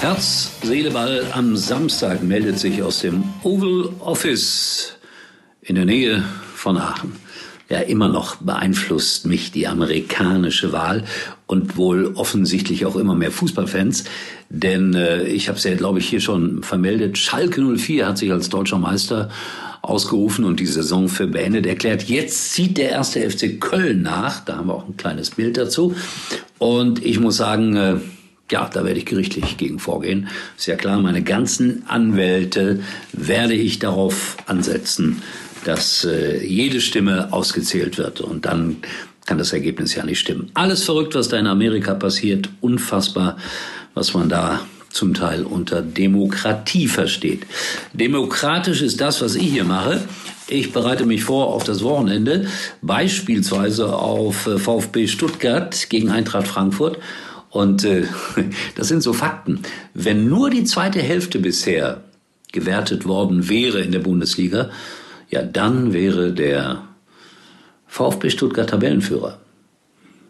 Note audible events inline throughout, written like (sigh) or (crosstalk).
Herz, Seele, Ball am Samstag meldet sich aus dem Oval Office in der Nähe von Aachen. Ja, immer noch beeinflusst mich die amerikanische Wahl und wohl offensichtlich auch immer mehr Fußballfans. Denn äh, ich habe es ja, glaube ich, hier schon vermeldet. Schalke 04 hat sich als deutscher Meister ausgerufen und die Saison für beendet erklärt. Jetzt zieht der erste FC Köln nach. Da haben wir auch ein kleines Bild dazu. Und ich muss sagen, äh, ja, da werde ich gerichtlich gegen vorgehen. Ist ja klar, meine ganzen Anwälte werde ich darauf ansetzen, dass äh, jede Stimme ausgezählt wird. Und dann kann das Ergebnis ja nicht stimmen. Alles verrückt, was da in Amerika passiert. Unfassbar, was man da zum Teil unter Demokratie versteht. Demokratisch ist das, was ich hier mache. Ich bereite mich vor auf das Wochenende, beispielsweise auf äh, VfB Stuttgart gegen Eintracht Frankfurt. Und äh, (laughs) das sind so Fakten. Wenn nur die zweite Hälfte bisher gewertet worden wäre in der Bundesliga, ja, dann wäre der VfB Stuttgart Tabellenführer.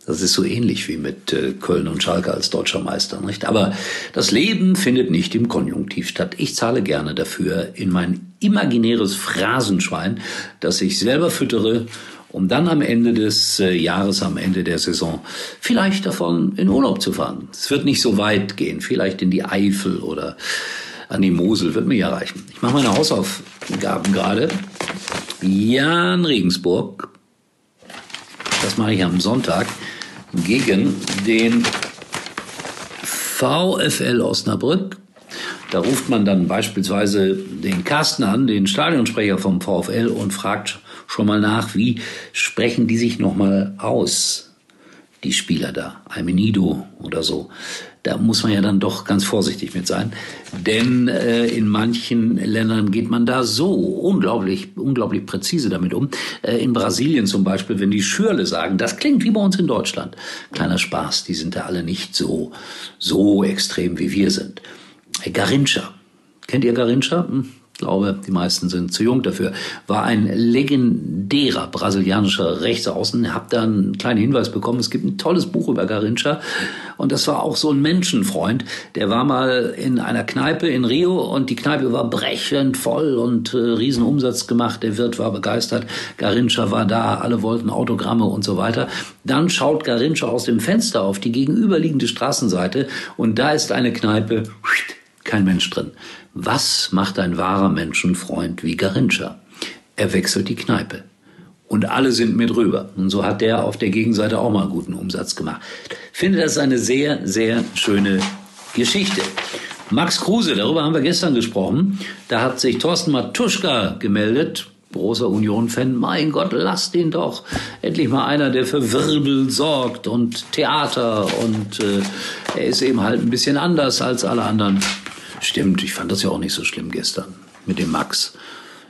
Das ist so ähnlich wie mit äh, Köln und Schalke als deutscher Meister, nicht? Aber das Leben findet nicht im Konjunktiv statt. Ich zahle gerne dafür in mein imaginäres Phrasenschwein, das ich selber füttere um dann am Ende des äh, Jahres, am Ende der Saison, vielleicht davon in Urlaub zu fahren. Es wird nicht so weit gehen, vielleicht in die Eifel oder an die Mosel, wird mir ja reichen. Ich mache meine Hausaufgaben gerade. Jan Regensburg, das mache ich am Sonntag, gegen den VfL Osnabrück. Da ruft man dann beispielsweise den Carsten an, den Stadionsprecher vom VfL, und fragt schon mal nach, wie sprechen die sich nochmal aus, die Spieler da, Almenido oder so. Da muss man ja dann doch ganz vorsichtig mit sein, denn äh, in manchen Ländern geht man da so unglaublich, unglaublich präzise damit um. Äh, in Brasilien zum Beispiel, wenn die Schürle sagen, das klingt wie bei uns in Deutschland. Kleiner Spaß, die sind da alle nicht so, so extrem wie wir sind. Garincha. Kennt ihr Garincha? Hm glaube, die meisten sind zu jung dafür, war ein legendärer brasilianischer Rechtsaußen. Hab da einen kleinen Hinweis bekommen, es gibt ein tolles Buch über Garincha und das war auch so ein Menschenfreund. Der war mal in einer Kneipe in Rio und die Kneipe war brechend voll und äh, Riesenumsatz gemacht. Der Wirt war begeistert, Garincha war da, alle wollten Autogramme und so weiter. Dann schaut Garincha aus dem Fenster auf die gegenüberliegende Straßenseite und da ist eine Kneipe, kein Mensch drin. Was macht ein wahrer Menschenfreund wie Garincha? Er wechselt die Kneipe. Und alle sind mit rüber. Und so hat der auf der Gegenseite auch mal guten Umsatz gemacht. Ich finde das eine sehr, sehr schöne Geschichte. Max Kruse, darüber haben wir gestern gesprochen. Da hat sich Thorsten Matuschka gemeldet, großer Union-Fan. Mein Gott, lasst ihn doch. Endlich mal einer, der für Wirbel sorgt und Theater. Und äh, er ist eben halt ein bisschen anders als alle anderen. Stimmt, ich fand das ja auch nicht so schlimm gestern mit dem Max.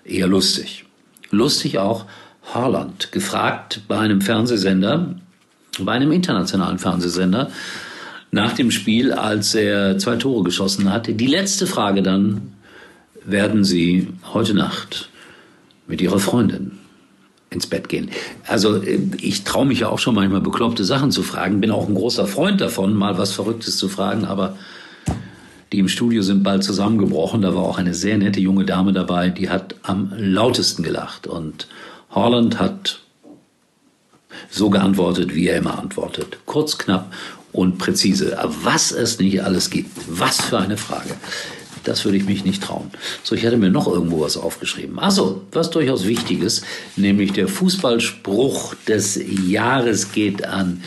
Eher lustig. Lustig auch Haaland, gefragt bei einem Fernsehsender, bei einem internationalen Fernsehsender, nach dem Spiel, als er zwei Tore geschossen hatte. Die letzte Frage dann, werden Sie heute Nacht mit Ihrer Freundin ins Bett gehen. Also ich traue mich ja auch schon manchmal bekloppte Sachen zu fragen, bin auch ein großer Freund davon, mal was Verrücktes zu fragen, aber die im Studio sind bald zusammengebrochen. Da war auch eine sehr nette junge Dame dabei, die hat am lautesten gelacht. Und Holland hat so geantwortet, wie er immer antwortet. Kurz, knapp und präzise. Aber was es nicht alles gibt, was für eine Frage. Das würde ich mich nicht trauen. So, ich hatte mir noch irgendwo was aufgeschrieben. Also, was durchaus wichtig ist, nämlich der Fußballspruch des Jahres geht an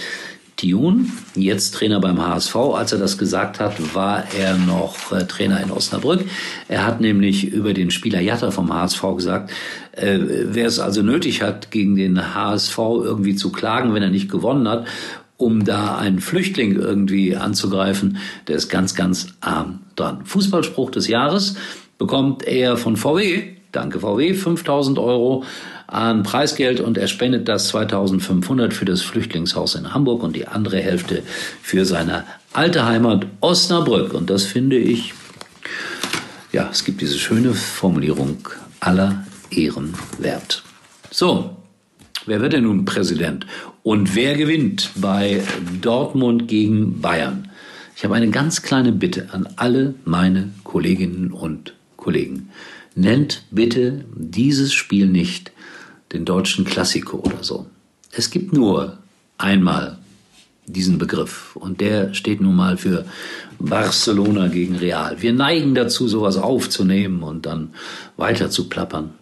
Dion, jetzt Trainer beim HSV. Als er das gesagt hat, war er noch äh, Trainer in Osnabrück. Er hat nämlich über den Spieler Jatta vom HSV gesagt, äh, wer es also nötig hat, gegen den HSV irgendwie zu klagen, wenn er nicht gewonnen hat, um da einen Flüchtling irgendwie anzugreifen, der ist ganz, ganz arm dran. Fußballspruch des Jahres bekommt er von VW, danke VW, 5000 Euro an Preisgeld und er spendet das 2500 für das Flüchtlingshaus in Hamburg und die andere Hälfte für seine alte Heimat Osnabrück. Und das finde ich, ja, es gibt diese schöne Formulierung aller Ehren wert. So, wer wird denn nun Präsident? Und wer gewinnt bei Dortmund gegen Bayern? Ich habe eine ganz kleine Bitte an alle meine Kolleginnen und Kollegen. Nennt bitte dieses Spiel nicht den deutschen Klassiko oder so. Es gibt nur einmal diesen Begriff und der steht nun mal für Barcelona gegen Real. Wir neigen dazu, sowas aufzunehmen und dann weiter zu plappern.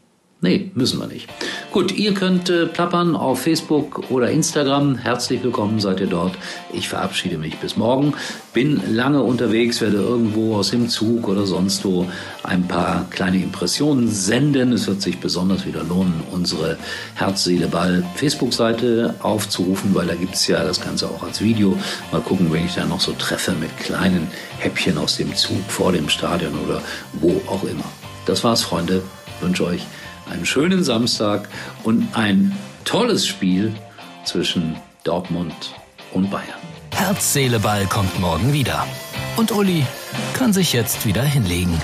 Nee, müssen wir nicht. Gut, ihr könnt äh, plappern auf Facebook oder Instagram. Herzlich willkommen seid ihr dort. Ich verabschiede mich bis morgen. Bin lange unterwegs, werde irgendwo aus dem Zug oder sonst wo ein paar kleine Impressionen senden. Es wird sich besonders wieder lohnen, unsere Herz, Seele, Ball Facebook-Seite aufzurufen, weil da gibt's ja das Ganze auch als Video. Mal gucken, wenn ich da noch so treffe mit kleinen Häppchen aus dem Zug vor dem Stadion oder wo auch immer. Das war's, Freunde. Ich wünsche euch einen schönen Samstag und ein tolles Spiel zwischen Dortmund und Bayern. Herz, Seele, Ball kommt morgen wieder. Und Uli kann sich jetzt wieder hinlegen.